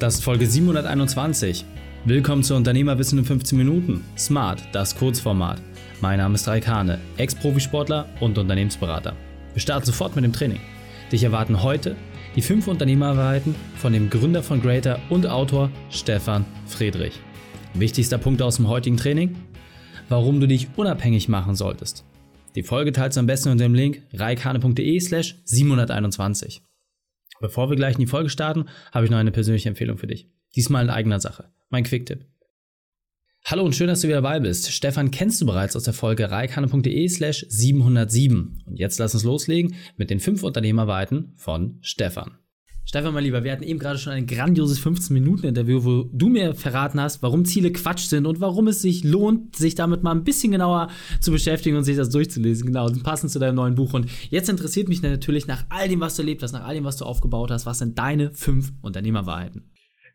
Das ist Folge 721. Willkommen zu Unternehmerwissen in 15 Minuten. Smart, das Kurzformat. Mein Name ist Raikane, Ex-Profisportler und Unternehmensberater. Wir starten sofort mit dem Training. Dich erwarten heute die fünf Unternehmerwahrheiten von dem Gründer von Greater und Autor Stefan Friedrich. Wichtigster Punkt aus dem heutigen Training? Warum du dich unabhängig machen solltest. Die Folge teilst du am besten unter dem Link reikane.de slash 721. Bevor wir gleich in die Folge starten, habe ich noch eine persönliche Empfehlung für dich. Diesmal in eigener Sache. Mein Quick-Tipp. Hallo und schön, dass du wieder dabei bist. Stefan kennst du bereits aus der Folge reikane.de slash 707. Und jetzt lass uns loslegen mit den fünf Unternehmerweiten von Stefan. Stefan, mein Lieber, wir hatten eben gerade schon ein grandioses 15-Minuten-Interview, wo du mir verraten hast, warum Ziele Quatsch sind und warum es sich lohnt, sich damit mal ein bisschen genauer zu beschäftigen und sich das durchzulesen. Genau, passend zu deinem neuen Buch. Und jetzt interessiert mich natürlich nach all dem, was du erlebt hast, nach all dem, was du aufgebaut hast, was sind deine fünf Unternehmerwahrheiten?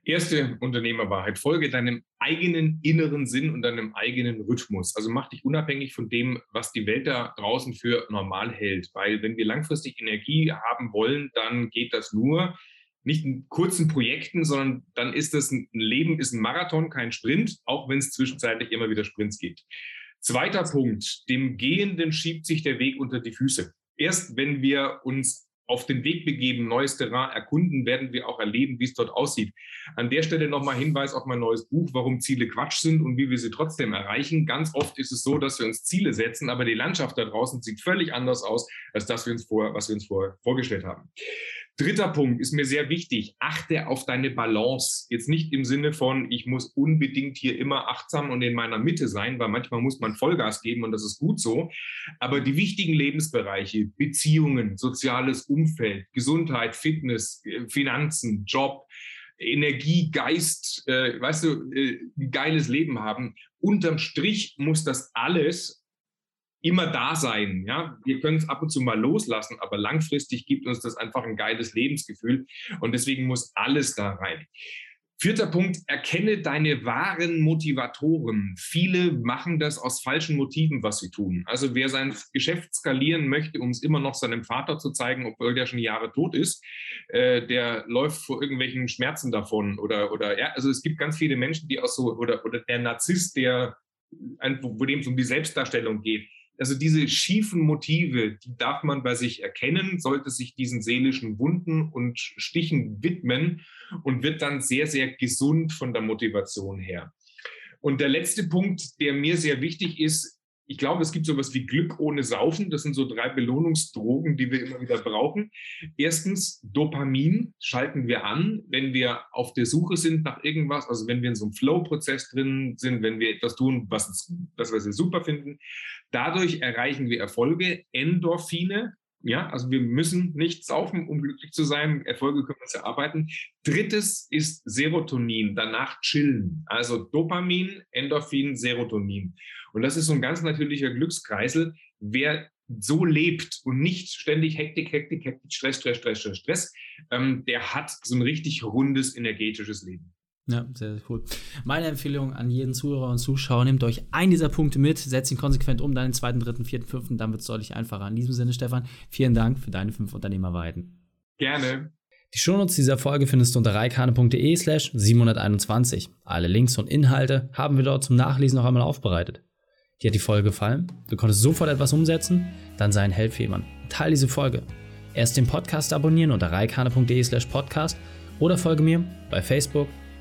Erste Unternehmerwahrheit. Folge deinem eigenen inneren Sinn und deinem eigenen Rhythmus. Also mach dich unabhängig von dem, was die Welt da draußen für normal hält. Weil wenn wir langfristig Energie haben wollen, dann geht das nur nicht in kurzen Projekten, sondern dann ist das ein Leben, ist ein Marathon, kein Sprint, auch wenn es zwischenzeitlich immer wieder Sprints gibt. Zweiter Punkt, dem Gehenden schiebt sich der Weg unter die Füße. Erst wenn wir uns auf den Weg begeben, neues Terrain erkunden, werden wir auch erleben, wie es dort aussieht. An der Stelle nochmal Hinweis auf mein neues Buch, warum Ziele Quatsch sind und wie wir sie trotzdem erreichen. Ganz oft ist es so, dass wir uns Ziele setzen, aber die Landschaft da draußen sieht völlig anders aus, als das wir uns vor, was wir uns vorher vorgestellt haben. Dritter Punkt ist mir sehr wichtig. Achte auf deine Balance. Jetzt nicht im Sinne von, ich muss unbedingt hier immer achtsam und in meiner Mitte sein, weil manchmal muss man Vollgas geben und das ist gut so. Aber die wichtigen Lebensbereiche, Beziehungen, soziales Umfeld, Gesundheit, Fitness, äh, Finanzen, Job, Energie, Geist, äh, weißt du, äh, ein geiles Leben haben. Unterm Strich muss das alles immer da sein. Ja, wir können es ab und zu mal loslassen, aber langfristig gibt uns das einfach ein geiles Lebensgefühl und deswegen muss alles da rein. Vierter Punkt, erkenne deine wahren Motivatoren. Viele machen das aus falschen Motiven, was sie tun. Also wer sein Geschäft skalieren möchte, um es immer noch seinem Vater zu zeigen, obwohl der schon Jahre tot ist, äh, der läuft vor irgendwelchen Schmerzen davon. Oder, oder ja, also es gibt ganz viele Menschen, die auch so, oder, oder der Narzisst, der, wo dem es um die Selbstdarstellung geht, also diese schiefen Motive, die darf man bei sich erkennen, sollte sich diesen seelischen Wunden und Stichen widmen und wird dann sehr, sehr gesund von der Motivation her. Und der letzte Punkt, der mir sehr wichtig ist, ich glaube, es gibt sowas wie Glück ohne Saufen. Das sind so drei Belohnungsdrogen, die wir immer wieder brauchen. Erstens, Dopamin schalten wir an, wenn wir auf der Suche sind nach irgendwas, also wenn wir in so einem Flow-Prozess drin sind, wenn wir etwas tun, was, was wir super finden. Dadurch erreichen wir Erfolge. Endorphine, ja, also wir müssen nicht saufen, um glücklich zu sein. Erfolge können wir uns erarbeiten. Drittes ist Serotonin, danach chillen. Also Dopamin, Endorphin, Serotonin. Und das ist so ein ganz natürlicher Glückskreisel. Wer so lebt und nicht ständig Hektik, Hektik, Hektik, Stress, Stress, Stress, Stress, Stress, ähm, der hat so ein richtig rundes energetisches Leben. Ja, sehr, sehr cool. Meine Empfehlung an jeden Zuhörer und Zuschauer, nehmt euch einen dieser Punkte mit, setzt ihn konsequent um, dann den zweiten, dritten, vierten, fünften, dann wird es deutlich einfacher. In diesem Sinne, Stefan, vielen Dank für deine fünf Unternehmerweiten. Gerne. Die Shownotes dieser Folge findest du unter reikane.de slash 721. Alle Links und Inhalte haben wir dort zum Nachlesen noch einmal aufbereitet. Dir hat die Folge gefallen? Du konntest sofort etwas umsetzen? Dann sei ein Held für jemanden. Teil diese Folge. Erst den Podcast abonnieren unter reikane.de slash podcast oder folge mir bei Facebook,